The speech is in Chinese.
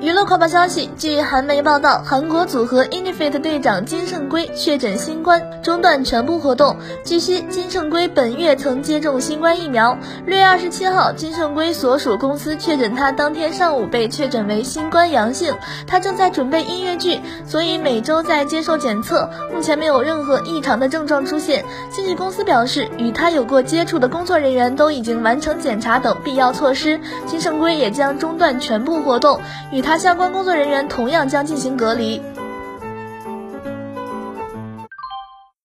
娱乐快报消息：据韩媒报道，韩国组合 INFIT 队长金圣圭确诊新冠，中断全部活动。据悉，金圣圭本月曾接种新冠疫苗。六月二十七号，金圣圭所属公司确诊他当天上午被确诊为新冠阳性。他正在准备音乐剧，所以每周在接受检测，目前没有任何异常的症状出现。经纪公司表示，与他有过接触的工作人员都已经完成检查等必要措施，金圣圭也将中断全部活动，与他他。相关工作人员同样将进行隔离。